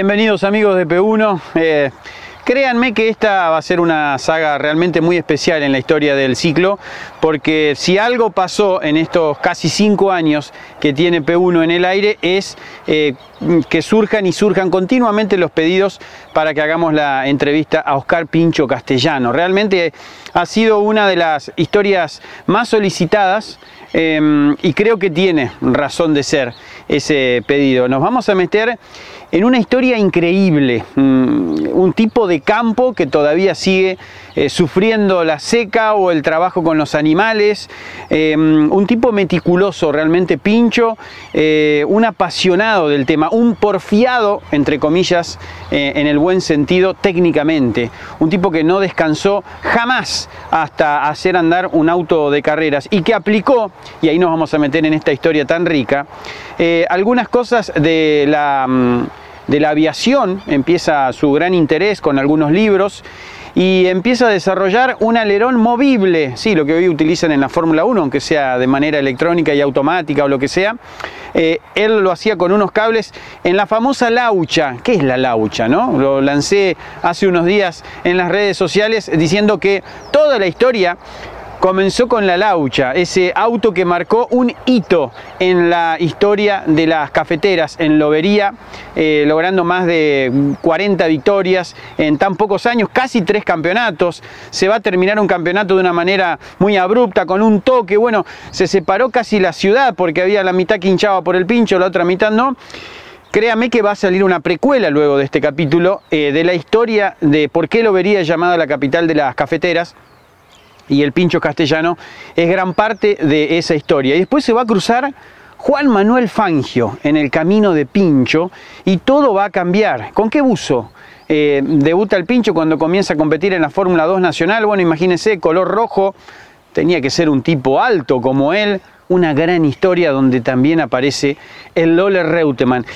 Bienvenidos amigos de P1. Eh, créanme que esta va a ser una saga realmente muy especial en la historia del ciclo, porque si algo pasó en estos casi cinco años que tiene P1 en el aire es eh, que surjan y surjan continuamente los pedidos para que hagamos la entrevista a Oscar Pincho Castellano. Realmente ha sido una de las historias más solicitadas eh, y creo que tiene razón de ser ese pedido. Nos vamos a meter en una historia increíble, mm, un tipo de campo que todavía sigue eh, sufriendo la seca o el trabajo con los animales, eh, un tipo meticuloso, realmente pincho, eh, un apasionado del tema, un porfiado, entre comillas, en el buen sentido técnicamente, un tipo que no descansó jamás hasta hacer andar un auto de carreras y que aplicó, y ahí nos vamos a meter en esta historia tan rica, algunas cosas de la mm, de la aviación, empieza su gran interés con algunos libros y empieza a desarrollar un alerón movible, sí, lo que hoy utilizan en la Fórmula 1, aunque sea de manera electrónica y automática o lo que sea. Eh, él lo hacía con unos cables en la famosa laucha. ¿Qué es la laucha? No? Lo lancé hace unos días en las redes sociales diciendo que toda la historia comenzó con la Laucha, ese auto que marcó un hito en la historia de las cafeteras en Lobería, eh, logrando más de 40 victorias en tan pocos años, casi tres campeonatos. Se va a terminar un campeonato de una manera muy abrupta, con un toque. Bueno, se separó casi la ciudad porque había la mitad que hinchaba por el pincho, la otra mitad no. Créame que va a salir una precuela luego de este capítulo eh, de la historia de por qué Lobería es llamada la capital de las cafeteras y el pincho castellano es gran parte de esa historia. Y después se va a cruzar Juan Manuel Fangio en el camino de Pincho y todo va a cambiar. ¿Con qué buzo? Eh, debuta el Pincho cuando comienza a competir en la Fórmula 2 Nacional. Bueno, imagínense, color rojo, tenía que ser un tipo alto como él. Una gran historia donde también aparece el Lola Reutemann.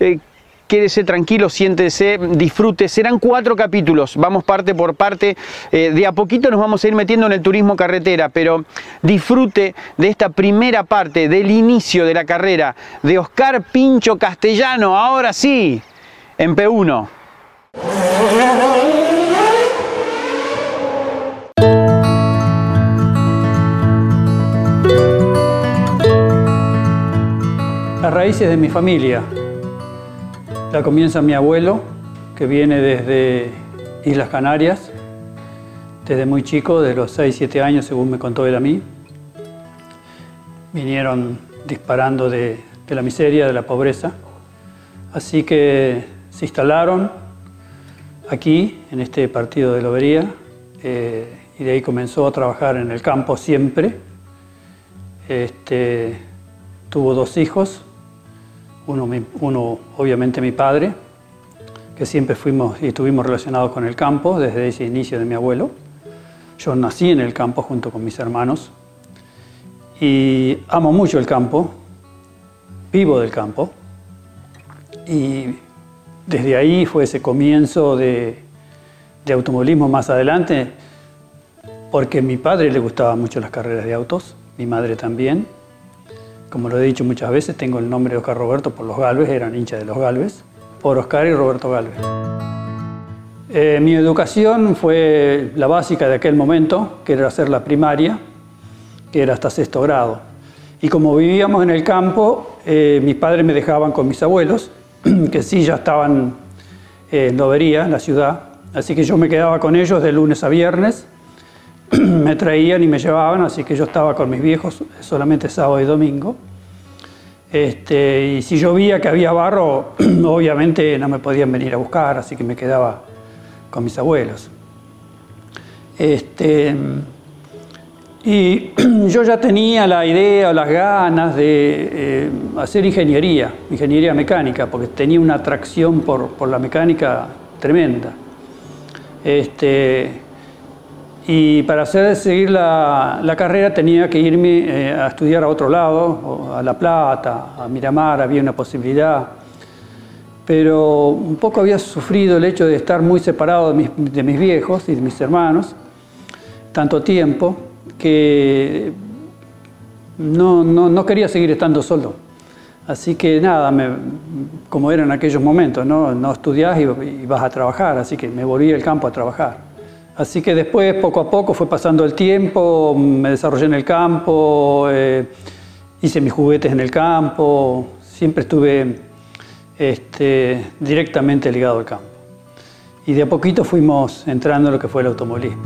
Eh, quédese tranquilo, siéntese, disfrute. Serán cuatro capítulos, vamos parte por parte. Eh, de a poquito nos vamos a ir metiendo en el turismo carretera, pero disfrute de esta primera parte, del inicio de la carrera de Oscar Pincho Castellano, ahora sí, en P1. Las raíces de mi familia, ya comienza mi abuelo, que viene desde Islas Canarias, desde muy chico, de los 6, 7 años, según me contó él a mí. Vinieron disparando de, la miseria, de la pobreza. Así que se instalaron aquí, en este partido de Lobería, eh, y de ahí comenzó a trabajar en el campo siempre. Este, tuvo dos hijos, uno, obviamente mi padre, que siempre fuimos y estuvimos relacionados con el campo desde ese inicio de mi abuelo. Yo nací en el campo junto con mis hermanos y amo mucho el campo, vivo del campo y desde ahí fue ese comienzo de, de automovilismo más adelante porque a mi padre le gustaban mucho las carreras de autos, mi madre también, como lo he dicho muchas veces, tengo el nombre de Oscar Roberto por los Galvez, eran hinchas de los Galvez, por Oscar y Roberto Galvez. Eh, mi educación fue la básica de aquel momento, que era hacer la primaria, que era hasta sexto grado. Y como vivíamos en el campo, eh, mis padres me dejaban con mis abuelos, que sí ya estaban en Lobería, en la ciudad. Así que yo me quedaba con ellos de lunes a viernes me traían y me llevaban, así que yo estaba con mis viejos solamente sábado y domingo. Este, y si llovía que había barro, obviamente no me podían venir a buscar, así que me quedaba con mis abuelos. Este, y yo ya tenía la idea o las ganas de eh, hacer ingeniería, ingeniería mecánica, porque tenía una atracción por, por la mecánica tremenda. Este, y para hacer seguir la, la carrera tenía que irme eh, a estudiar a otro lado, a La Plata, a Miramar, había una posibilidad. Pero un poco había sufrido el hecho de estar muy separado de mis, de mis viejos y de mis hermanos, tanto tiempo, que no, no, no quería seguir estando solo. Así que nada, me, como era en aquellos momentos, no, no estudiás y, y vas a trabajar, así que me volví al campo a trabajar. Así que después, poco a poco, fue pasando el tiempo, me desarrollé en el campo, eh, hice mis juguetes en el campo, siempre estuve este, directamente ligado al campo. Y de a poquito fuimos entrando en lo que fue el automovilismo.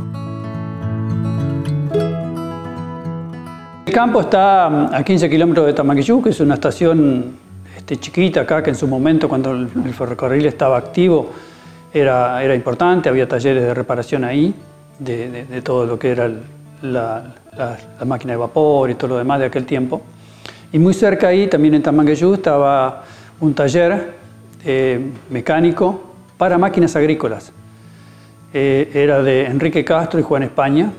El campo está a 15 kilómetros de Tamaquillú, que es una estación este, chiquita acá, que en su momento, cuando el ferrocarril estaba activo, era, era importante, había talleres de reparación ahí, de, de, todo lo que era la, la, máquina de vapor y todo lo demás de aquel tiempo. Y muy cerca ahí, también en Tamangueyú, estaba un taller eh, mecánico para máquinas agrícolas. Eh, era de Enrique Castro y Juan España,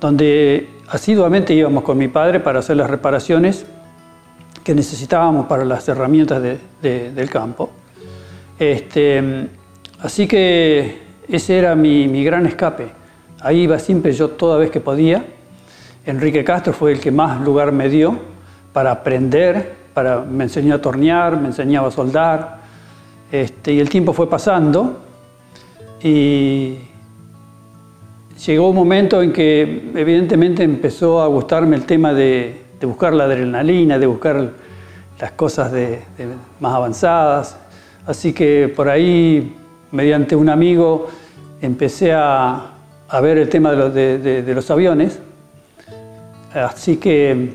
donde asiduamente íbamos con mi padre para hacer las reparaciones que necesitábamos para las herramientas de, de, del campo. Este, Así que ese era mi, gran escape. Ahí iba siempre yo toda vez que podía. Enrique Castro fue el que más lugar me dio para aprender, para, me enseñó a tornear, me enseñaba a soldar. Este, y el tiempo fue pasando y llegó un momento en que evidentemente empezó a gustarme el tema de, buscar la adrenalina, de buscar las cosas más avanzadas. Así que por ahí mediante un amigo empecé a, ver el tema de los, aviones, así que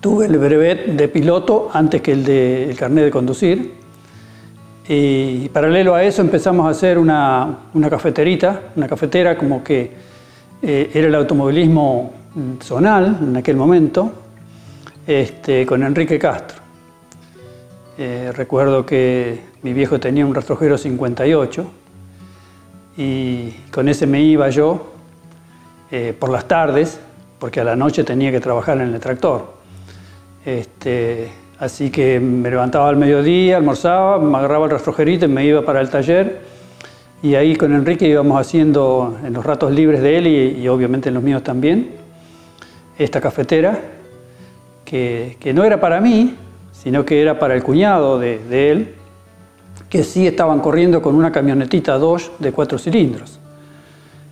tuve el brevet de piloto antes que el de carnet de conducir. Y paralelo a eso empezamos a hacer una, cafeterita, una cafetera como que eh, era el automovilismo zonal en aquel momento, este, con Enrique Castro. Eh, recuerdo que mi viejo tenía un rastrojero 58 y con ese me iba yo eh, por las tardes, porque a la noche tenía que trabajar en el tractor. Este, así que me levantaba al mediodía, almorzaba, me agarraba el rastrojerito y me iba para el taller. Y ahí con Enrique íbamos haciendo en los ratos libres de él y, obviamente en los míos también, esta cafetera, que, que no era para mí, sino que era para el cuñado de, él, que sí estaban corriendo con una camionetita Dodge de cuatro cilindros.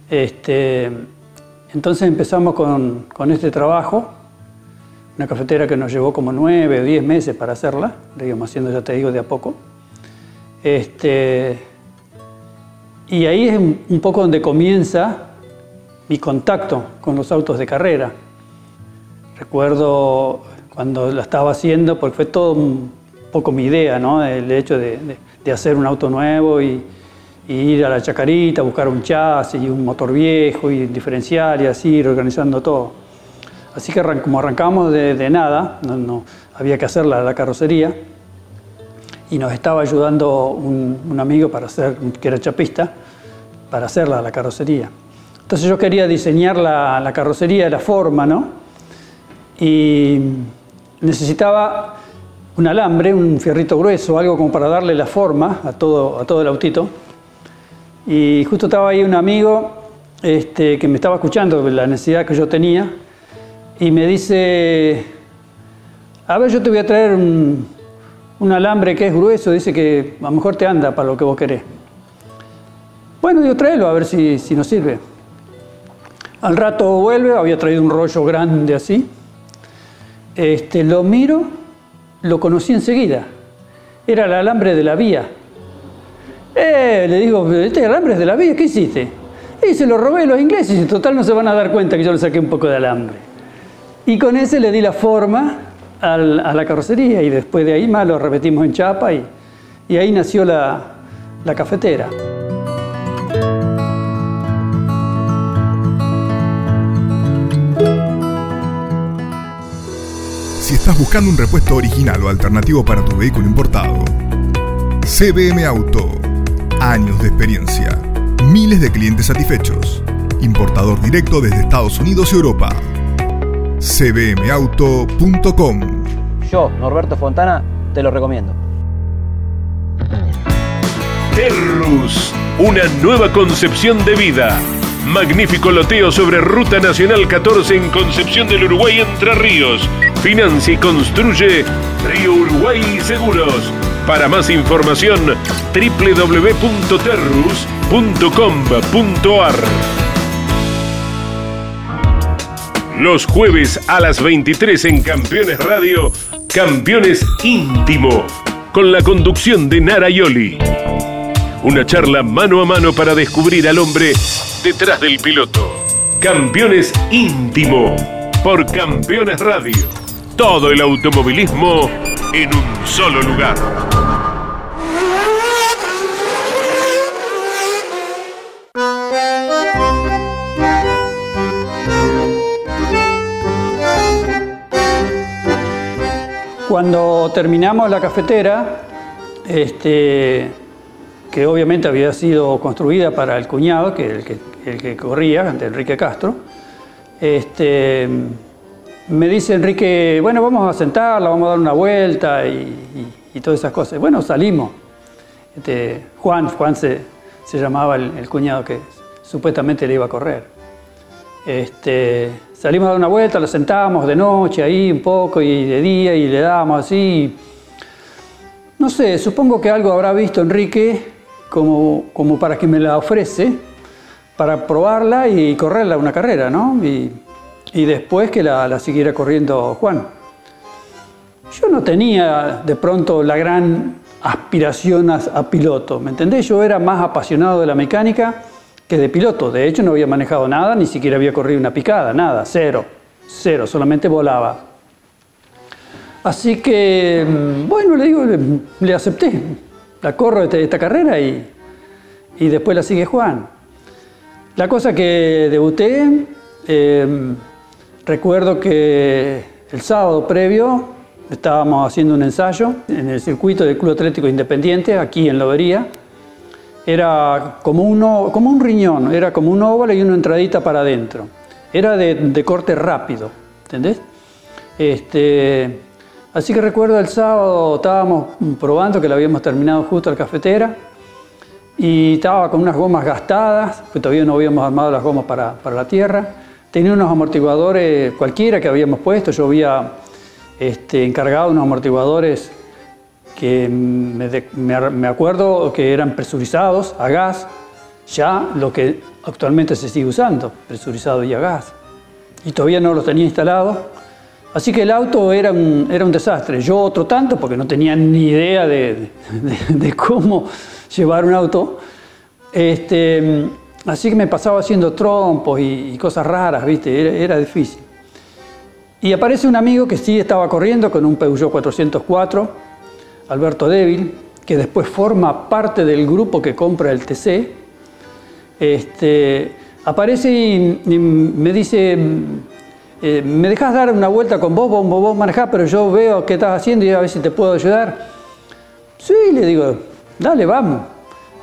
Este, entonces empezamos con, este trabajo, una cafetera que nos llevó como nueve o diez meses para hacerla, la íbamos haciendo, ya te digo, de a poco. Este, y ahí es un poco donde comienza mi contacto con los autos de carrera. Recuerdo cuando la estaba haciendo, porque fue todo un poco mi idea, ¿no? El hecho de, hacer un auto nuevo y, ir a la chacarita, buscar un chasis y un motor viejo y diferencial y así, ir organizando todo. Así que como arrancamos de, nada, no, había que hacer la, carrocería y nos estaba ayudando un, amigo para hacer, que era chapista, para hacerla la carrocería. Entonces yo quería diseñar la, la carrocería, la forma, ¿no? Y necesitaba un alambre, un fierrito grueso, algo como para darle la forma a todo, a todo el autito. Y justo estaba ahí un amigo este, que me estaba escuchando la necesidad que yo tenía y me dice, a ver, yo te voy a traer un, alambre que es grueso, dice que a lo mejor te anda para lo que vos querés. Bueno, yo tráelo a ver si, si nos sirve. Al rato vuelve, había traído un rollo grande así, este, lo miro, lo conocí enseguida. Era el alambre de la vía. Eh, le digo, este alambre es de la vía, ¿qué hiciste? Y se lo robé a los ingleses y en total no se van a dar cuenta que yo le saqué un poco de alambre. Y con ese le di la forma a la carrocería y después de ahí más lo repetimos en chapa y, ahí nació la cafetera. Si estás buscando un repuesto original o alternativo para tu vehículo importado, CBM Auto. Años de experiencia. Miles de clientes satisfechos. Importador directo desde Estados Unidos y Europa. cbmauto.com Yo, Norberto Fontana, te lo recomiendo. Terrus, una nueva concepción de vida. Magnífico loteo sobre Ruta Nacional 14 en Concepción del Uruguay Entre Ríos. Financia y construye Río Uruguay Seguros. Para más información, www.terrus.com.ar. Los jueves a las 23 en Campeones Radio, Campeones Íntimo, con la conducción de Nara Yoli. Una charla mano a mano para descubrir al hombre detrás del piloto. Campeones Íntimo, por Campeones Radio. Todo el automovilismo en un solo lugar. Cuando terminamos la cafetera, este, que obviamente había sido construida para el cuñado, que el que, el que corría, Enrique Castro, este, me dice Enrique, bueno, vamos a sentarla, vamos a dar una vuelta y, todas esas cosas. Bueno, salimos. Este, Juan, Juan se, llamaba el, cuñado que supuestamente le iba a correr. Este, salimos a dar una vuelta, lo sentábamos de noche ahí un poco y de día y le dábamos así. No sé, supongo que algo habrá visto Enrique como, para que me la ofrece, para probarla y correrla una carrera, ¿no? Y, y después que la, siguiera corriendo Juan. Yo no tenía de pronto la gran aspiración a, piloto, ¿me entendés? Yo era más apasionado de la mecánica que de piloto. De hecho, no había manejado nada, ni siquiera había corrido una picada, nada, cero, cero, solamente volaba. Así que, mm, bueno, le digo, le, acepté. La corro esta, esta carrera y, y, después la sigue Juan. La cosa que debuté, eh, Recuerdo que el sábado previo estábamos haciendo un ensayo en el circuito del Club Atlético Independiente, aquí en Lobería. Era como, un riñón, era como un óvalo y una entradita para adentro. Era de, corte rápido, ¿entendés? Este, así que recuerdo el sábado estábamos probando que la habíamos terminado justo la cafetera y estaba con unas gomas gastadas, que todavía no habíamos armado las gomas para la tierra Tenía unos amortiguadores cualquiera que habíamos puesto, yo había este, encargado unos amortiguadores que me, acuerdo que eran presurizados a gas, ya lo que actualmente se sigue usando, presurizado y a gas. Y todavía no los tenía instalados. Así que el auto era un, era un desastre. Yo otro tanto, porque no tenía ni idea de, de cómo llevar un auto. Este, Así que me pasaba haciendo trompos y, cosas raras, ¿viste? Era, difícil. Y aparece un amigo que sí estaba corriendo con un Peugeot 404, Alberto Débil, que después forma parte del grupo que compra el TC. Este, aparece y, me dice, eh, ¿me dejas dar una vuelta con vos? Vos, vos manejás, pero yo veo qué estás haciendo y a ver si te puedo ayudar. Sí, le digo, dale, vamos.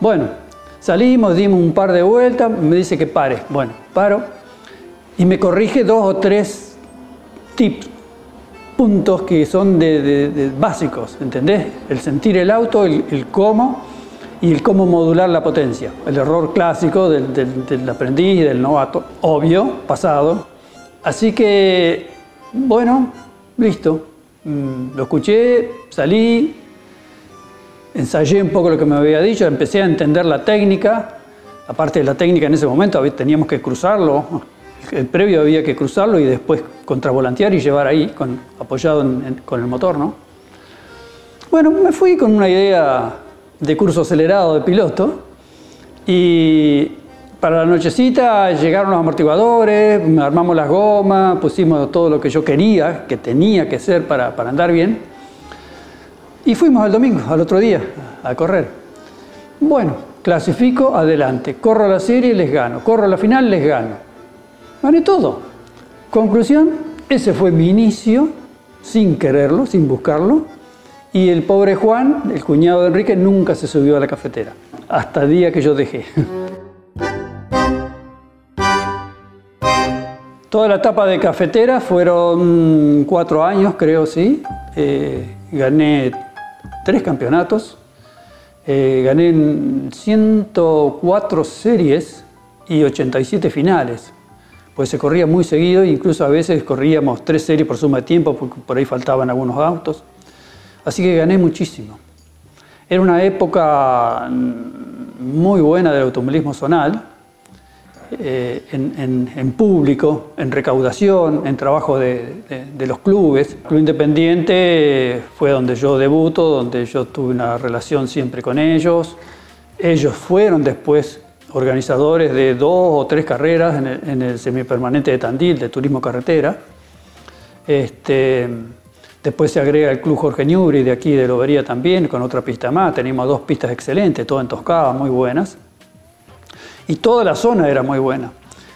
Bueno, Salimos, dimos un par de vueltas, me dice que pare. Bueno, paro y me corrige dos o tres tips, puntos que son de, básicos, ¿entendés? El sentir el auto, el, cómo y el cómo modular la potencia. El error clásico del, del aprendiz y del novato, obvio, pasado. Así que, bueno, listo. Mm, lo escuché, salí, ensayé un poco lo que me había dicho, empecé a entender la técnica, aparte de la técnica en ese momento teníamos que cruzarlo, el previo había que cruzarlo y después contravolantear y llevar ahí, con, apoyado con el motor, ¿no? Bueno, me fui con una idea de curso acelerado de piloto y para la nochecita llegaron los amortiguadores, armamos las gomas, pusimos todo lo que yo quería, que tenía que ser para, para andar bien. Y fuimos al domingo, al otro día, a correr. Bueno, clasifico, adelante. Corro la serie, les gano. Corro la final, les gano. Gané todo. Conclusión, ese fue mi inicio, sin quererlo, sin buscarlo. Y el pobre Juan, el cuñado de Enrique, nunca se subió a la cafetera, hasta el día que yo dejé. Toda la etapa de cafetera fueron cuatro años, creo, sí. Eh, gané tres campeonatos, eh, gané 104 series y 87 finales. Pues se corría muy seguido, incluso a veces corríamos tres series por suma de tiempo, porque por ahí faltaban algunos autos. Así que gané muchísimo. Era una época muy buena del automovilismo zonal eh, en, público, en recaudación, en trabajo de, los clubes. Club Independiente fue donde yo debuto, donde yo tuve una relación siempre con ellos. Ellos fueron después organizadores de dos o tres carreras en el, en el semipermanente de Tandil, de turismo carretera. Este, después se agrega el Club Jorge Ñubri de aquí de Lobería también, con otra pista más. Tenemos dos pistas excelentes, todo en Toscada, muy buenas y toda la zona era muy buena.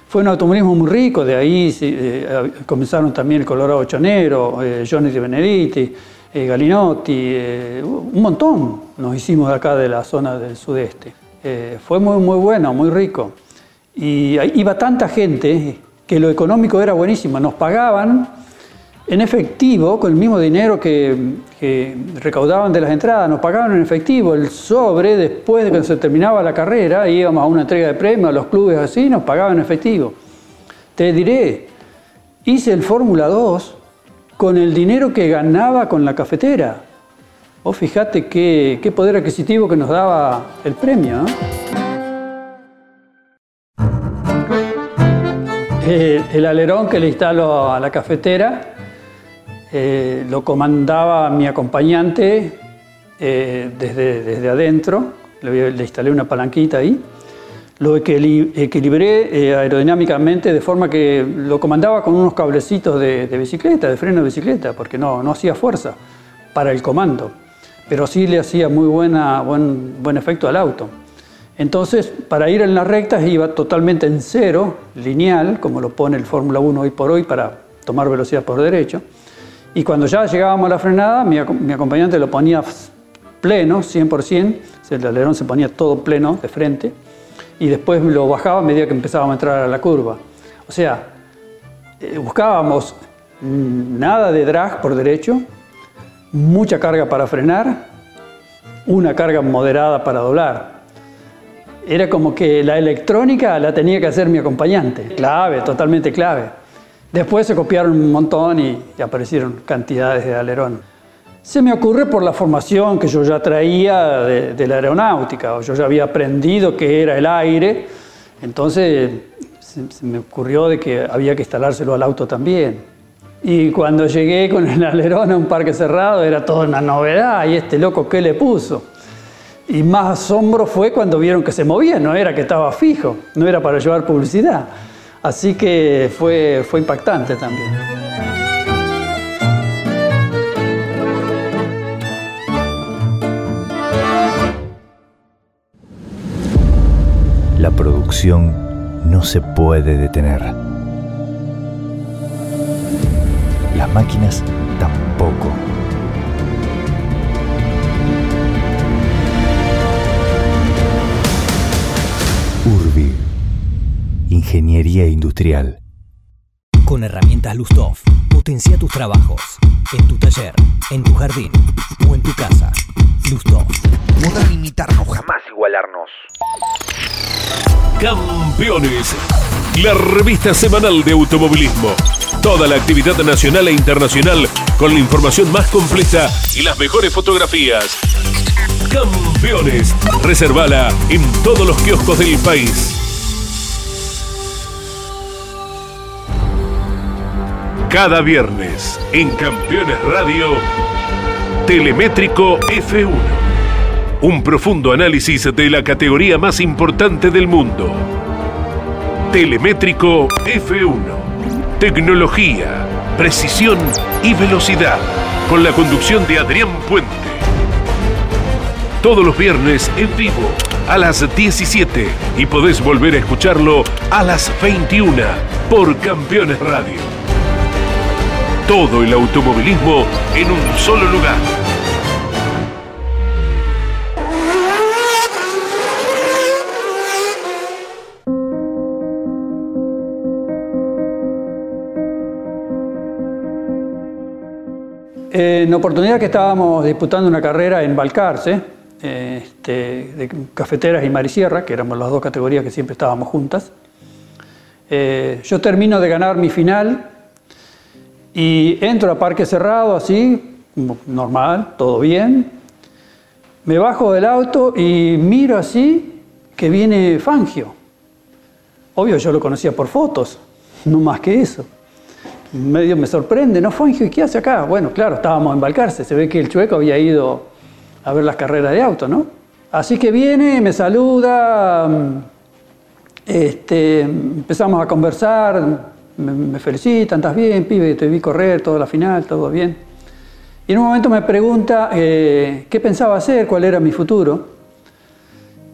Fue un automovilismo muy rico, de ahí eh, comenzaron también el Colorado Chonero, eh, Johnny Di Benediti, eh, Galinotti, un montón nos hicimos de acá de la zona del sudeste. fue muy, muy bueno, muy rico. Y iba tanta gente que lo económico era buenísimo, nos pagaban en efectivo, con el mismo dinero que, recaudaban de las entradas, nos pagaban en efectivo el sobre después de que se terminaba la carrera, íbamos a una entrega de premios a los clubes así, nos pagaban en efectivo. Te diré, hice el Fórmula 2 con el dinero que ganaba con la cafetera. Vos fijate qué, poder adquisitivo que nos daba el premio. El, el alerón que le instaló a la cafetera eh, lo comandaba mi acompañante eh, desde, desde, adentro, le, instalé una palanquita ahí, lo equilibré eh, aerodinámicamente de forma que lo comandaba con unos cablecitos de, bicicleta, de freno de bicicleta, porque no, no hacía fuerza para el comando, pero sí le hacía muy buena, buen, buen efecto al auto. Entonces, para ir en las rectas iba totalmente en cero, lineal, como lo pone el Fórmula 1 hoy por hoy para tomar velocidad por derecho. Y cuando ya llegábamos a la frenada, mi, acompañante lo ponía pleno, 100%, el alerón se ponía todo pleno de frente, y después lo bajaba a medida que empezábamos a entrar a la curva. O sea, eh, buscábamos nada de drag por derecho, mucha carga para frenar, una carga moderada para doblar. Era como que la electrónica la tenía que hacer mi acompañante. Clave, totalmente clave. Después se copiaron un montón y, aparecieron cantidades de alerón. Se me ocurre por la formación que yo ya traía de, la aeronáutica, o yo ya había aprendido que era el aire, entonces se, me ocurrió de que había que instalárselo al auto también. Y cuando llegué con el alerón a un parque cerrado era toda una novedad, y este loco, ¿qué le puso? Y más asombro fue cuando vieron que se movía, no era que estaba fijo, no era para llevar publicidad. Así que fue, fue impactante también. La producción no se puede detener. Las máquinas tampoco. Ingeniería Industrial. Con herramientas Lustov, potencia tus trabajos. En tu taller, en tu jardín o en tu casa. Lustov. Podrán imitarnos, jamás igualarnos. Campeones. La revista semanal de automovilismo. Toda la actividad nacional e internacional con la información más completa y las mejores fotografías. Campeones. Reservala en todos los kioscos del país. Cada viernes en Campeones Radio, Telemétrico F1. Un profundo análisis de la categoría más importante del mundo. Telemétrico F1. Tecnología, precisión y velocidad. Con la conducción de Adrián Puente. Todos los viernes en vivo a las 17 y podés volver a escucharlo a las 21 por Campeones Radio. Todo el automovilismo en un solo lugar. En oportunidad que estábamos disputando una carrera en Balcarce, este, de cafeteras y marisierra, que éramos las dos categorías que siempre estábamos juntas, eh, yo termino de ganar mi final y entro a parque cerrado así, normal, todo bien. Me bajo del auto y miro así que viene Fangio. Obvio, yo lo conocía por fotos, no más que eso medio me sorprende, ¿no? Fangio, ¿y qué hace acá? Bueno, claro, estábamos en Balcarce, se ve que el chueco había ido a ver las carreras de auto, ¿no? Así que viene, me saluda, este, empezamos a conversar, me, felicitan, ¿estás bien, pibe? Te vi correr toda la final, todo bien. Y en un momento me pregunta eh, qué pensaba hacer, cuál era mi futuro.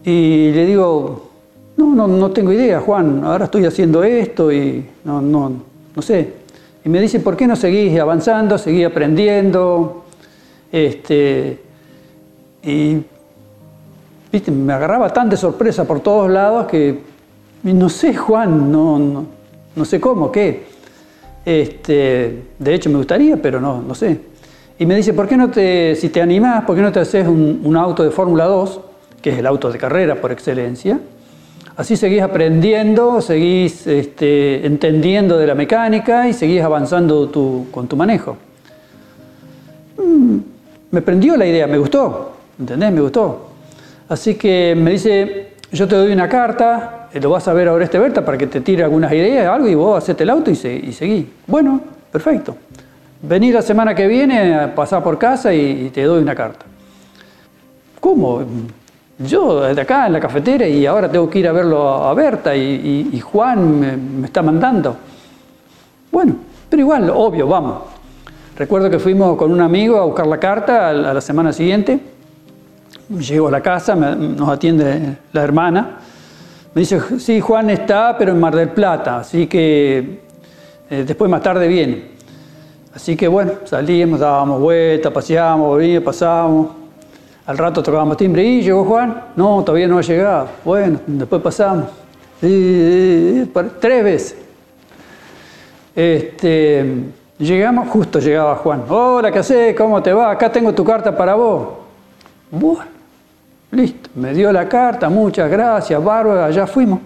Y le digo, no, no, no tengo idea, Juan, ahora estoy haciendo esto y no, no, no sé. Y me dice, ¿por qué no seguís avanzando, seguís aprendiendo? Este, y me agarraba tan de sorpresa por todos lados que no sé, Juan, no, sé cómo, qué. Este, de hecho, me gustaría, pero no, no sé. Y me dice, ¿por qué no te, si te animás, por qué no te haces un, auto de Fórmula 2, que es el auto de carrera por excelencia? Así seguís aprendiendo, seguís este, entendiendo de la mecánica y seguís avanzando con tu manejo. Mm, me prendió la idea, me gustó, ¿entendés? Me gustó. Así que me dice, yo te doy una carta, lo vas a ver ahora este Berta para que te tire algunas ideas, algo, y vos hacete el auto y, seguí. Bueno, perfecto. Vení la semana que viene a pasar por casa y te doy una carta. ¿Cómo? yo de acá en la cafetera y ahora tengo que ir a verlo a Berta y, Juan me, está mandando. Bueno, pero igual, obvio, vamos. Recuerdo que fuimos con un amigo a buscar la carta a la semana siguiente. Llego a la casa, nos atiende la hermana. Me dice, sí, Juan está, pero en Mar del Plata, así que eh, después más tarde viene. Así que bueno, salíamos, dábamos vueltas, paseábamos, volvíamos, pasábamos. Al rato tocábamos timbre y llegó Juan. No, todavía no ha llegado. Bueno, después pasamos. tres veces. Este, llegamos, justo llegaba Juan. Hola, ¿qué haces? ¿Cómo te va? Acá tengo tu carta para vos. Bueno, listo. Me dio la carta, muchas gracias, bárbara, ya fuimos.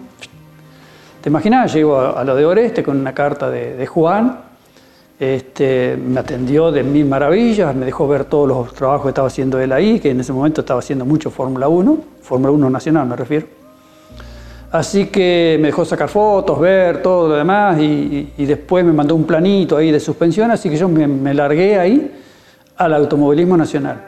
¿Te imaginas? Llego a, lo de Oreste con una carta de Juan este, me atendió de mil maravillas, me dejó ver todos los trabajos que estaba haciendo él ahí, que en ese momento estaba haciendo mucho Fórmula 1, Fórmula 1 nacional me refiero. Así que me dejó sacar fotos, ver todo lo demás y, después me mandó un planito ahí de suspensión, así que yo me, me largué ahí al automovilismo nacional.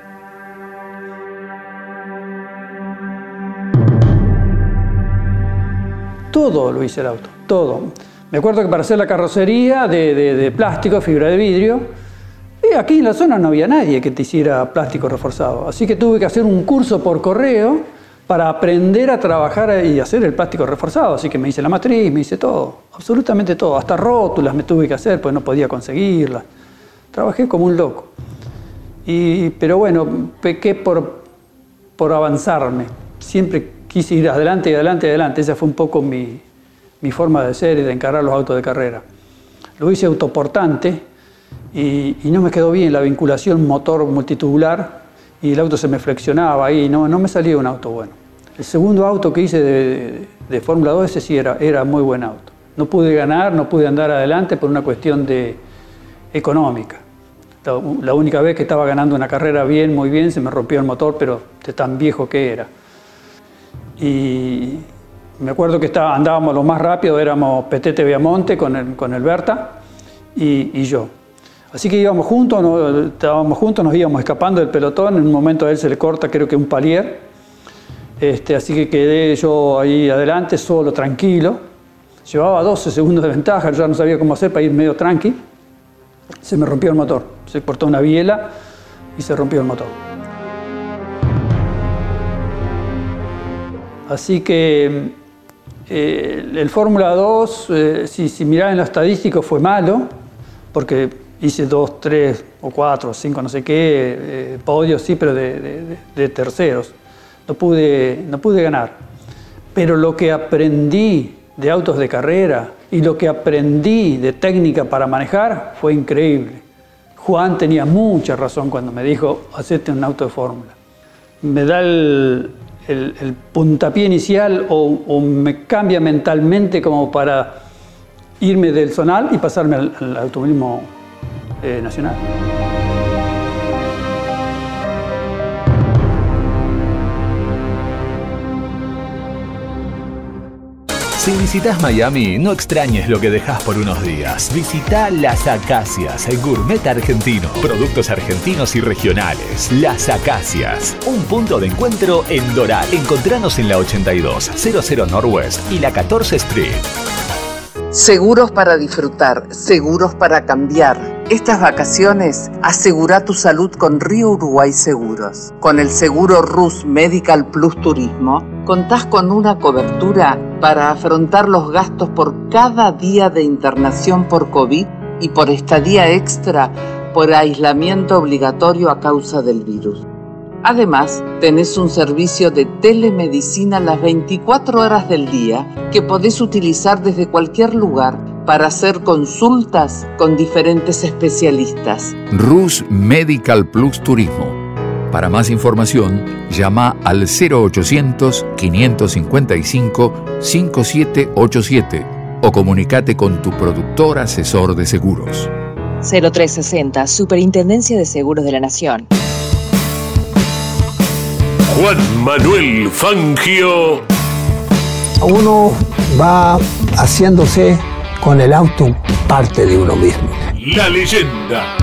Todo lo hice el auto, todo. Me acuerdo que para hacer la carrocería de, plástico, fibra de vidrio, y aquí en la zona no había nadie que te hiciera plástico reforzado. Así que tuve que hacer un curso por correo para aprender a trabajar y hacer el plástico reforzado. Así que me hice la matriz, me hice todo, absolutamente todo. Hasta rótulas me tuve que hacer, pues no podía conseguirlas. Trabajé como un loco. Y, pero bueno, pequé por, por avanzarme. Siempre quise ir adelante y adelante y adelante. Esa fue un poco mi, mi forma de ser y de encarar los autos de carrera. Lo hice autoportante y, no me quedó bien la vinculación motor multitubular y el auto se me flexionaba ahí, no, no me salía un auto bueno. El segundo auto que hice de, Fórmula 2, ese sí era, era muy buen auto. No pude ganar, no pude andar adelante por una cuestión de económica. La, la, única vez que estaba ganando una carrera bien, muy bien, se me rompió el motor, pero de tan viejo que era. Y, me acuerdo que andábamos lo más rápido, éramos Petete Viamonte con el, con el Berta y, yo. Así que íbamos juntos, estábamos juntos, nos íbamos escapando del pelotón. En un momento a él se le corta, creo que un palier. Este, así que quedé yo ahí adelante, solo, tranquilo. Llevaba 12 segundos de ventaja, yo ya no sabía cómo hacer para ir medio tranqui. Se me rompió el motor. Se cortó una biela y se rompió el motor. Así que eh, el Fórmula 2, eh, si, si mirar en lo estadístico, fue malo, porque hice dos, tres o cuatro, cinco, no sé qué, eh, podios, sí, pero de, de- de terceros. No pude, no pude ganar. Pero lo que aprendí de autos de carrera y lo que aprendí de técnica para manejar fue increíble. Juan tenía mucha razón cuando me dijo, hacete un auto de fórmula. Me da el, el- puntapié inicial o, me cambia mentalmente como para irme del zonal y pasarme al, al eh, nacional. Si visitas Miami, no extrañes lo que dejas por unos días. Visita Las Acacias, el gourmet argentino. Productos argentinos y regionales. Las Acacias, un punto de encuentro en Doral. Encontranos en la 82, 00 Northwest y la 14 Street. Seguros para disfrutar, seguros para cambiar. Estas vacaciones asegura tu salud con Río Uruguay Seguros. Con el seguro RUS Medical Plus Turismo, contás con una cobertura para afrontar los gastos por cada día de internación por COVID y por estadía extra por aislamiento obligatorio a causa del virus. Además, tenés un servicio de telemedicina las 24 horas del día que podés utilizar desde cualquier lugar para hacer consultas con diferentes especialistas. Rus Medical Plus Turismo. Para más información, llama al 0800-555-5787 o comunícate con tu productor asesor de seguros. 0360, Superintendencia de Seguros de la Nación. Juan Manuel Fangio. Uno va haciéndose con el auto parte de uno mismo. La leyenda.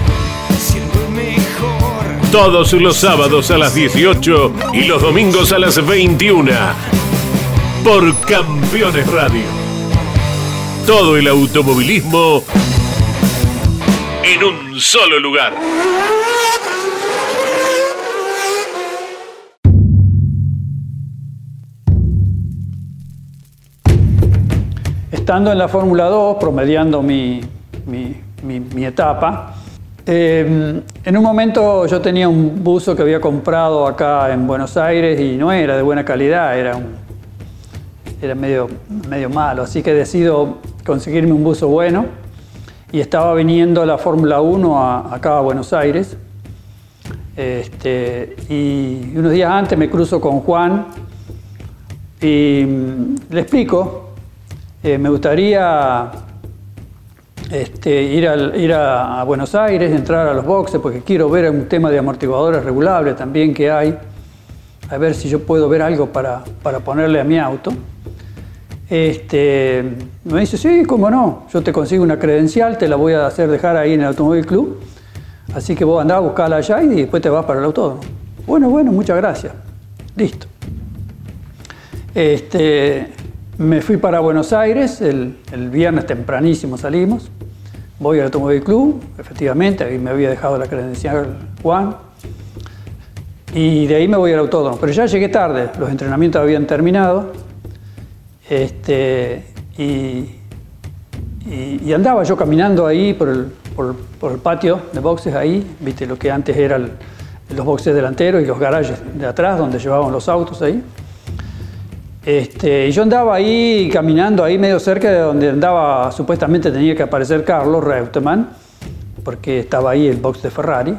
Todos los sábados a las 18 y los domingos a las 21. Por Campeones Radio. Todo el automovilismo en un solo lugar. Estando en la Fórmula 2, promediando mi, mi- etapa, eh, en un momento yo tenía un buzo que había comprado acá en Buenos Aires y no era de buena calidad, era, un- era medio, medio malo, así que decido conseguirme un buzo bueno y estaba viniendo la Fórmula 1 a- acá a Buenos Aires. Este, y unos días antes me cruzo con Juan y mm, le explico, eh, me gustaría este, ir, al- ir a, a Buenos Aires, entrar a los boxes, porque quiero ver un tema de amortiguadores regulables también que hay, a ver si yo puedo ver algo para, para ponerle a mi auto. Este, me dice, sí, cómo no, yo te consigo una credencial, te la voy a hacer dejar ahí en el Automóvil Club, así que vos andás a buscarla allá y después te vas para el autódromo. Bueno, bueno, muchas gracias. Listo. Este, me fui para Buenos Aires, el, el viernes tempranísimo salimos, voy al Automóvil Club, efectivamente, ahí me había dejado la credencial Juan, y de ahí me voy al autódromo. Pero ya llegué tarde, los entrenamientos habían terminado, este, y, y- y andaba yo caminando ahí por el, por- por el patio de boxes ahí, viste lo que antes eran los boxes delanteros y los garajes de atrás donde llevaban los autos ahí. Este, yo andaba ahí caminando ahí medio cerca de donde andaba, supuestamente tenía que aparecer Carlos Reutemann, porque estaba ahí el box de Ferrari.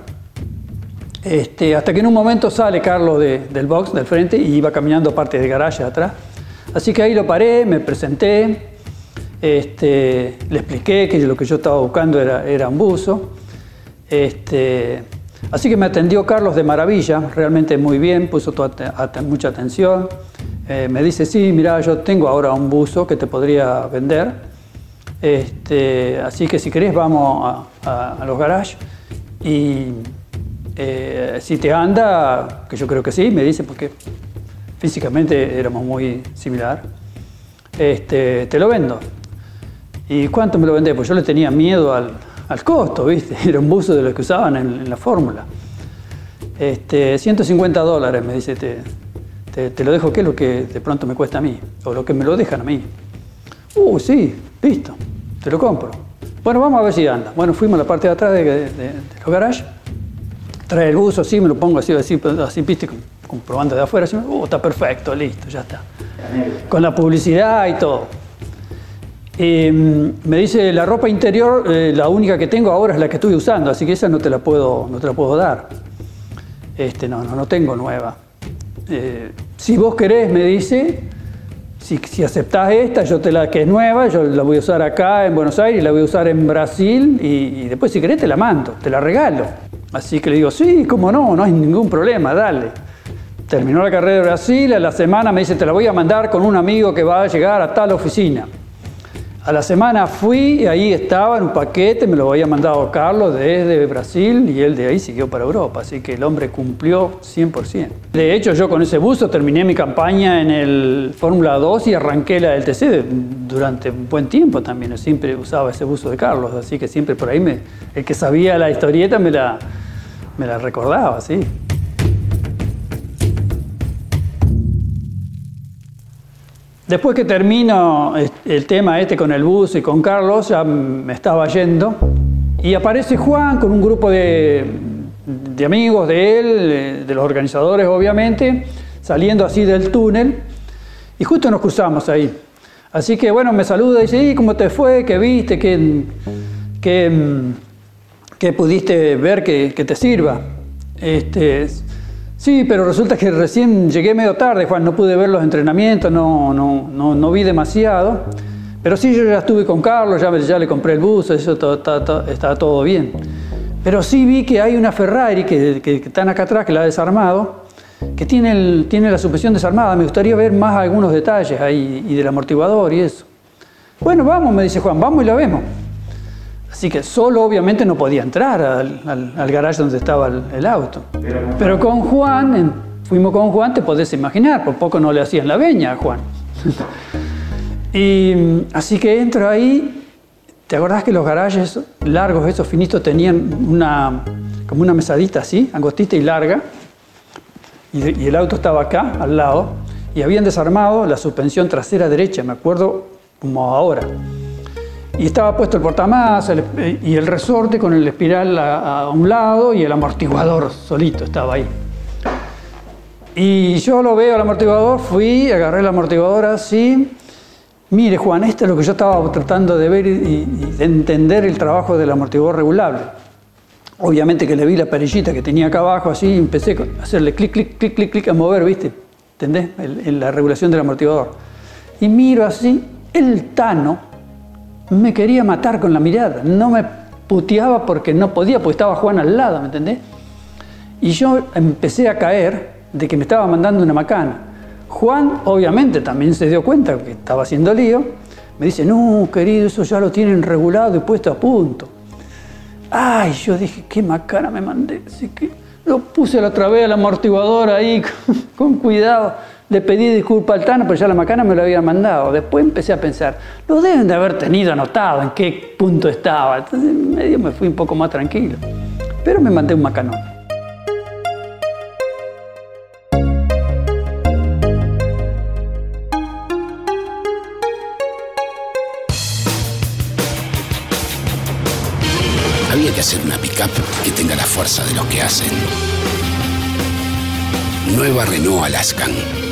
Este, hasta que en un momento sale Carlos de- del box del frente y iba caminando parte del garaje atrás. Así que ahí lo paré, me presenté, este, le expliqué que lo que yo estaba buscando era, era un buzo. Este, así que me atendió Carlos de maravilla, realmente muy bien, puso mucha atención. Eh, me dice, sí, mira, yo tengo ahora un buzo que te podría vender. Este, así que si querés vamos a, los garages y eh, si te anda, que yo creo que sí, me dice porque físicamente éramos muy similar, este, te lo vendo. ¿Y cuánto me lo vendés? Pues yo le tenía miedo al, costo, ¿viste? Era un buzo de los que usaban en, la fórmula. Este, 150 dólares, me dice, te, te, lo dejo, ¿qué es lo que de pronto me cuesta a mí? O lo que me lo dejan a mí. Uh, sí, listo, te lo compro. Bueno, vamos a ver si anda. Bueno, fuimos a la parte de atrás de, los garages, trae el buzo, sí, me lo pongo así, así, así viste, comprobando de afuera, así, uh, está perfecto, listo, ya está. Con la publicidad y todo. Em, me dice, la ropa interior, eh, la única que tengo ahora es la que estoy usando, así que esa no te la puedo, no te la puedo dar. Este, no, no, no tengo nueva. Eh, si vos querés, me dice, si, si, aceptás esta, yo te la que es nueva, yo la voy a usar acá en Buenos Aires, la voy a usar en Brasil y, y después si querés te la mando, te la regalo. Así que le digo, sí, cómo no, no hay ningún problema, dale. Terminó la carrera de Brasil, a la semana me dice, te la voy a mandar con un amigo que va a llegar a tal oficina. A la semana fui y ahí estaba en un paquete, me lo había mandado Carlos desde Brasil y él de ahí siguió para Europa, así que el hombre cumplió 100%. De hecho, yo con ese buzo terminé mi campaña en el Fórmula 2 y arranqué la del TC durante un buen tiempo también. Siempre usaba ese buzo de Carlos, así que siempre por ahí me, el que sabía la historieta me la, me la recordaba, sí. Después que termino el tema este con el bus y con Carlos, ya me estaba yendo, y aparece Juan con un grupo de, amigos de él, de los organizadores obviamente, saliendo así del túnel, y justo nos cruzamos ahí. Así que bueno, me saluda y dice, ¿cómo te fue? ¿Qué viste? ¿Qué, qué, pudiste ver que, te sirva? Este, Sí, pero resulta que recién llegué medio tarde, Juan, no pude ver los entrenamientos, no, no, no, no vi demasiado. Pero sí, yo ya estuve con Carlos, ya, ya le compré el bus, eso está, todo bien. Pero sí vi que hay una Ferrari que, que, están acá atrás, que la ha desarmado, que tiene, el, tiene la suspensión desarmada. Me gustaría ver más algunos detalles ahí y del amortiguador y eso. Bueno, vamos, me dice Juan, vamos y la vemos. Así que solo obviamente no podía entrar al, al, garaje donde estaba el, auto. Pero con Juan, fuimos con Juan, te podés imaginar, por poco no le hacían la veña a Juan. y así que entro ahí, ¿te acordás que los garajes largos, esos finitos, tenían una, como una mesadita así, angostita y larga? Y, y el auto estaba acá, al lado, y habían desarmado la suspensión trasera derecha, me acuerdo como ahora. Y estaba puesto el portamás y el resorte con el espiral a, un lado y el amortiguador solito estaba ahí. Y yo lo veo al amortiguador, fui, agarré el amortiguador así. Mire, Juan, esto es lo que yo estaba tratando de ver y, de entender el trabajo del amortiguador regulable. Obviamente que le vi la perillita que tenía acá abajo, así, y empecé a hacerle clic, clic, clic, clic, clic, a mover, ¿viste? ¿Entendés? En la regulación del amortiguador. Y miro así, el Tano, me quería matar con la mirada, no me puteaba porque no podía, porque estaba Juan al lado, ¿me entendés? Y yo empecé a caer de que me estaba mandando una macana. Juan obviamente también se dio cuenta que estaba haciendo lío, me dice, no, querido, eso ya lo tienen regulado y puesto a punto. Ay, yo dije, qué macana me mandé. Así que lo puse la otra vez al amortiguador ahí con cuidado. Le pedí disculpas al Tano, pero ya la macana me lo había mandado. Después empecé a pensar, lo deben de haber tenido anotado en qué punto estaba. Entonces medio me fui un poco más tranquilo. Pero me mandé un macanón. Había que hacer una pickup que tenga la fuerza de los que hacen. Nueva Renault Alaskan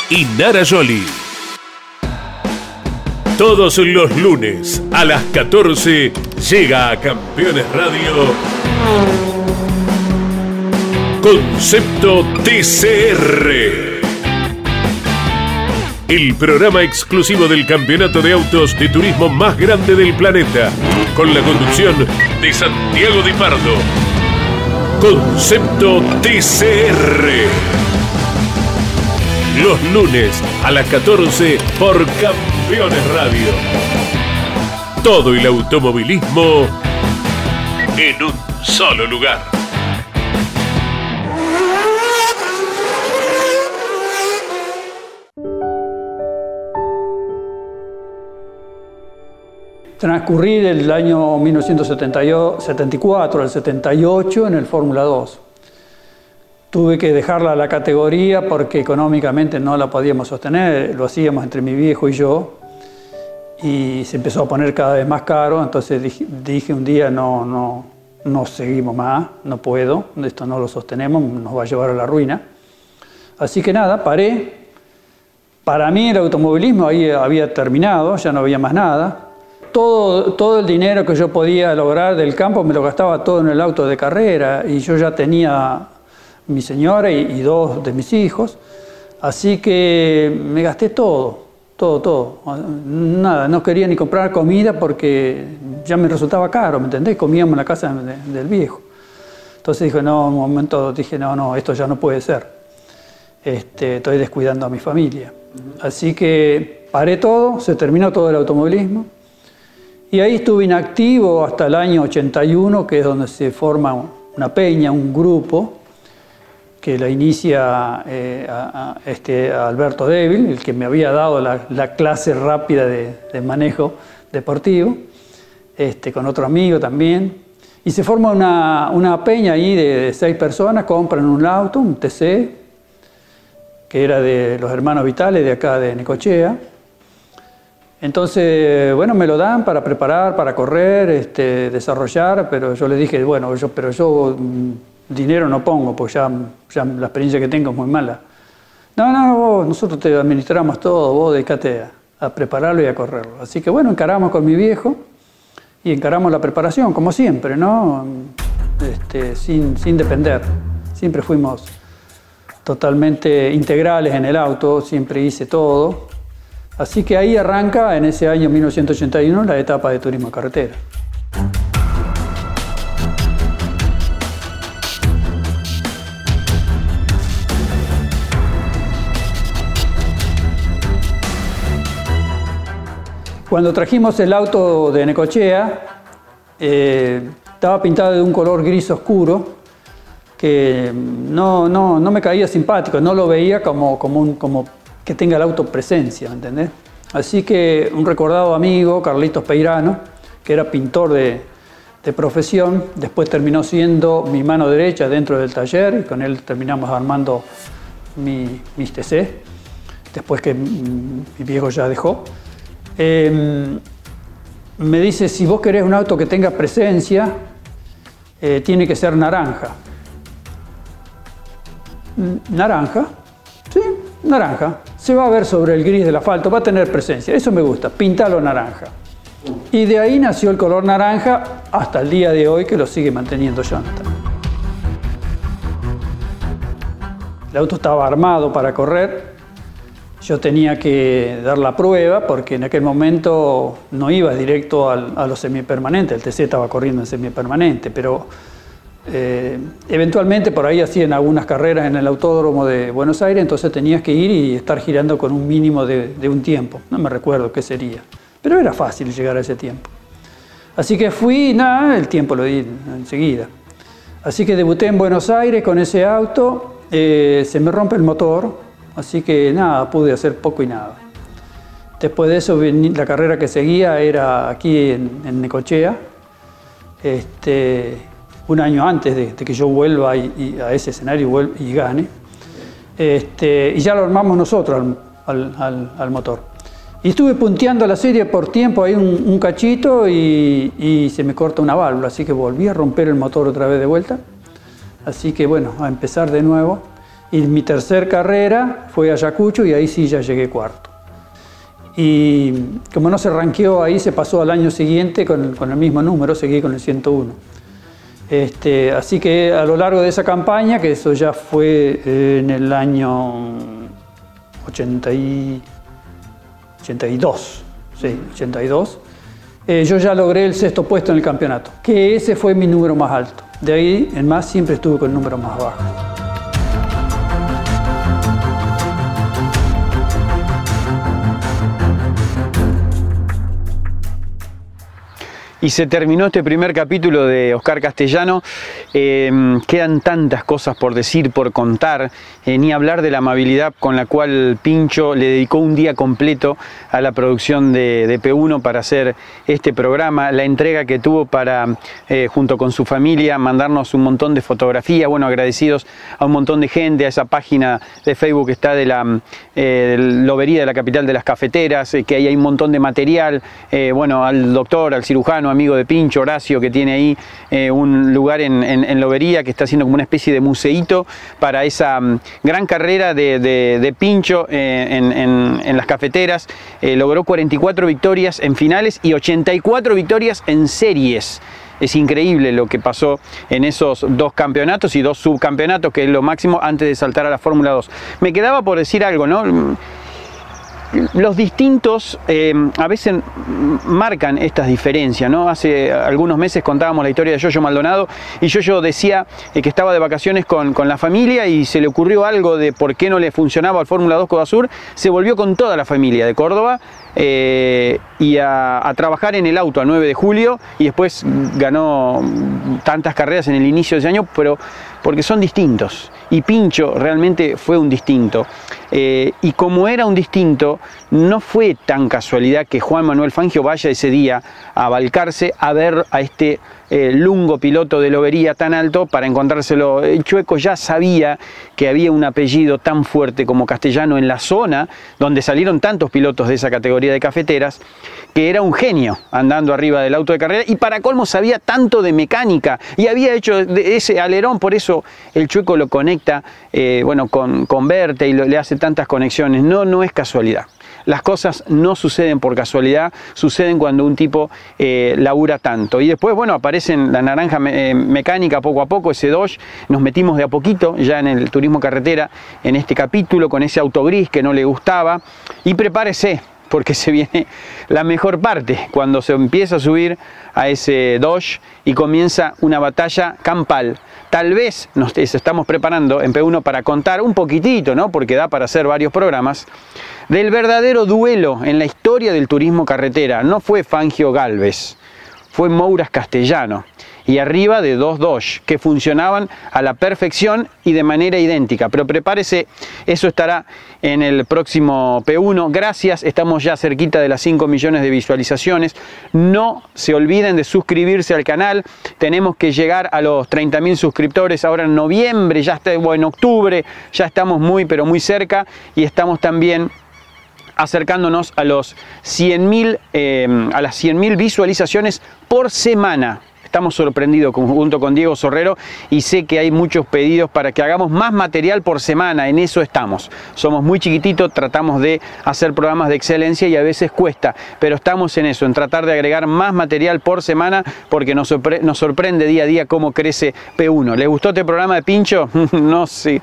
y Nara Joli. Todos los lunes a las 14 llega a Campeones Radio Concepto TCR. El programa exclusivo del campeonato de autos de turismo más grande del planeta, con la conducción de Santiago Di Pardo. Concepto TCR. Los lunes a las 14 por Campeones Radio. Todo el automovilismo en un solo lugar. Transcurrí del año 1974 al 78 en el Fórmula 2. Tuve que dejarla a la categoría porque económicamente no la podíamos sostener, lo hacíamos entre mi viejo y yo, y se empezó a poner cada vez más caro, entonces dije, un día no, no, no seguimos más, no puedo, esto no lo sostenemos, nos va a llevar a la ruina. Así que nada, paré. Para mí el automovilismo ahí había terminado, ya no había más nada todo, todo el dinero que yo podía lograr del campo me lo gastaba todo en el auto de carrera y yo ya tenía mi señora y, dos de mis hijos, así que me gasté todo, todo, todo. Nada, no quería ni comprar comida porque ya me resultaba caro, ¿me entendés? Comíamos en la casa del viejo. Entonces dije, no, un momento dije, no, no, esto ya no puede ser. Este, estoy descuidando a mi familia. Así que paré todo, se terminó todo el automovilismo. Y ahí estuve inactivo hasta el año 81, que es donde se forma una peña, un grupo, que la inicia eh, este, Alberto Débil, el que me había dado la, clase rápida de, manejo deportivo, este, con otro amigo también. Y se forma una, peña ahí de, seis personas, compran un auto, un TC, que era de los hermanos Vitales de acá de Necochea entonces, bueno, me lo dan para preparar, para correr, este, desarrollar, pero yo le dije, bueno, pero yo mm, dinero no pongo, porque ya, la experiencia que tengo es muy mala. No, no, nosotros te administramos todo, vos dedicate a, prepararlo y a correrlo. Así que bueno, encaramos con mi viejo y encaramos la preparación, como siempre, ¿no? Este, sin, sin depender. Siempre fuimos totalmente integrales en el auto, siempre hice todo. Así que ahí arranca en ese año 1981 la etapa de turismo carretera. Cuando trajimos el auto de Necochea, eh, estaba pintado de un color gris oscuro que no, no, no, me caía simpático, no lo veía como, como, un, como que tenga el auto presencia, ¿me entendés? Así que un recordado amigo, Carlitos Peirano, que era pintor de, profesión, después terminó siendo mi mano derecha dentro del taller y con él terminamos armando mi, mis TC, después que mi viejo ya dejó. Em, me dice, si vos querés un auto que tenga presencia, eh, tiene que ser naranja. ¿Naranja? Sí, naranja se va a ver sobre el gris del asfalto, va a tener presencia. Eso me gusta, pintalo naranja. Y de ahí nació el color naranja hasta el día de hoy que lo sigue manteniendo Jonathan. El auto estaba armado para correr. Yo tenía que dar la prueba porque en aquel momento no iba directo a los semipermanentes. El TC estaba corriendo en semipermanente, pero eh, eventualmente por ahí hacían algunas carreras en el autódromo de Buenos Aires, entonces tenías que ir y estar girando con un mínimo de, un tiempo. No me recuerdo qué sería, pero era fácil llegar a ese tiempo. Así que fui nada, el tiempo lo di enseguida. Así que debuté en Buenos Aires con ese auto, eh, se me rompe el motor, así que nada, pude hacer poco y nada. Después de eso, la carrera que seguía era aquí en, Necochea. Este, un año antes de, que yo vuelva a ese escenario y, gane. Este, y ya lo armamos nosotros al, motor. Y estuve punteando la serie por tiempo, ahí un, cachito y, se me corta una válvula, así que volví a romper el motor otra vez de vuelta. Así que bueno, a empezar de nuevo. Y mi tercer carrera fue Ayacucho y ahí sí ya llegué cuarto. Y como no se ranqueó ahí, se pasó al año siguiente con, con el mismo número, seguí con el 101. Este, así que a lo largo de esa campaña, que eso ya fue en el año 80 y 82, sí, 82, eh, yo ya logré el sexto puesto en el campeonato, que ese fue mi número más alto. De ahí en más siempre estuve con el número más bajo. Y se terminó este primer capítulo de Oscar Castellano. Em, quedan tantas cosas por decir, por contar, eh, ni hablar de la amabilidad con la cual Pincho le dedicó un día completo a la producción de, P1 para hacer este programa, la entrega que tuvo para, eh, junto con su familia, mandarnos un montón de fotografías, bueno, agradecidos a un montón de gente, a esa página de Facebook que está de la eh, lobería de la capital de las cafeteras, que ahí hay un montón de material, bueno, al doctor, al cirujano, amigo de Pincho, Horacio, que tiene ahí eh, un lugar en, Lobería que está haciendo como una especie de museíto para esa mm, gran carrera de, Pincho eh, en, las cafeteras. Eh, logró 44 victorias en finales y 84 victorias en series. Es increíble lo que pasó en esos dos campeonatos y dos subcampeonatos, que es lo máximo antes de saltar a la Fórmula 2. Me quedaba por decir algo, ¿no? Los distintos eh, a veces marcan estas diferencias, ¿no? Hace algunos meses contábamos la historia de Yoyo Maldonado y Yoyo decía eh, que estaba de vacaciones con, la familia y se le ocurrió algo de por qué no le funcionaba el Fórmula 2 Sur, se volvió con toda la familia de Córdoba eh, y a, trabajar en el auto a 9 de julio y después ganó tantas carreras en el inicio de ese año, pero porque son distintos y Pincho realmente fue un distinto. Eh, y como era un distinto, no fue tan casualidad que Juan Manuel Fangio vaya ese día a Balcarce a ver a este eh, lungo piloto de lobería tan alto para encontrárselo. El Chueco ya sabía que había un apellido tan fuerte como castellano en la zona donde salieron tantos pilotos de esa categoría de cafeteras, que era un genio andando arriba del auto de carrera y para colmo sabía tanto de mecánica y había hecho ese alerón, por eso el Chueco lo conecta eh, bueno, con, con y le hace tantas conexiones. No, no es casualidad. Las cosas no suceden por casualidad, suceden cuando un tipo eh, labura tanto. Y después, bueno, aparecen la naranja eh, mecánica poco a poco, ese Dodge, nos metimos de a poquito ya en el turismo carretera, en este capítulo, con ese auto gris que no le gustaba. Y prepárese, porque se viene la mejor parte, cuando se empieza a subir a ese Dodge y comienza una batalla campal. Tal vez nos estamos preparando en P1 para contar un poquitito, ¿no? porque da para hacer varios programas, del verdadero duelo en la historia del turismo carretera. No fue Fangio Galvez, fue Mouras Castellano y arriba de dos Dodge que funcionaban a la perfección y de manera idéntica. Pero prepárese, eso estará en el próximo P1. Gracias, estamos ya cerquita de las 5 millones de visualizaciones. No se olviden de suscribirse al canal. Tenemos que llegar a los 30 mil suscriptores ahora en noviembre, ya está, en octubre, ya estamos muy, pero muy cerca y estamos también acercándonos a los 100.000 eh, a las 100.000 visualizaciones por semana. Estamos sorprendidos junto con Diego Sorrero y sé que hay muchos pedidos para que hagamos más material por semana, en eso estamos. Somos muy chiquititos, tratamos de hacer programas de excelencia y a veces cuesta, pero estamos en eso, en tratar de agregar más material por semana porque nos, sorprende día a día cómo crece P1. ¿Le gustó este programa de Pincho? no sé.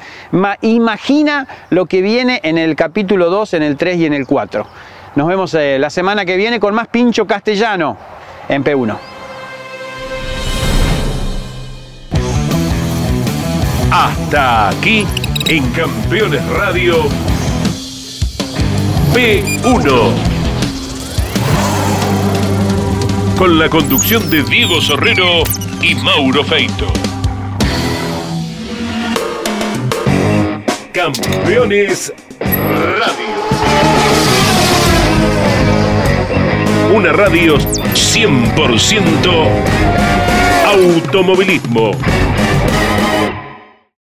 imagina lo que viene en el capítulo 2, en el 3 y en el 4. Nos vemos eh, la semana que viene con más Pincho Castellano en P1. Hasta aquí en Campeones Radio P1. Con la conducción de Diego Sorrero y Mauro Feito. Campeones Radio. Una radio 100% automovilismo.